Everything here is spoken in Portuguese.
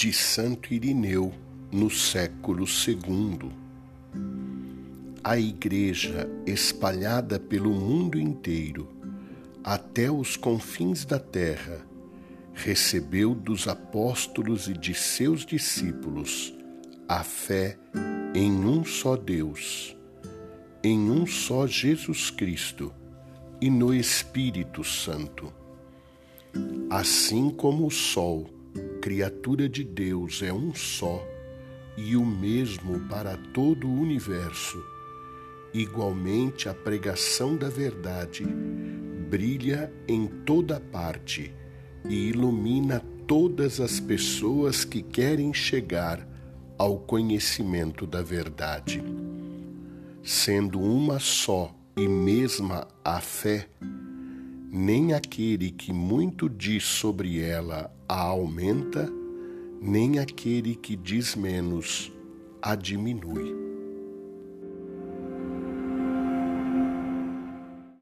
de Santo Irineu no século II. A Igreja, espalhada pelo mundo inteiro, até os confins da terra, recebeu dos apóstolos e de seus discípulos a fé em um só Deus, em um só Jesus Cristo e no Espírito Santo. Assim como o Sol, criatura de Deus, é um só e o mesmo para todo o universo, igualmente a pregação da verdade brilha em toda parte e ilumina todas as pessoas que querem chegar ao conhecimento da verdade. Sendo uma só e mesma a fé, nem aquele que muito diz sobre ela a aumenta, nem aquele que diz menos a diminui.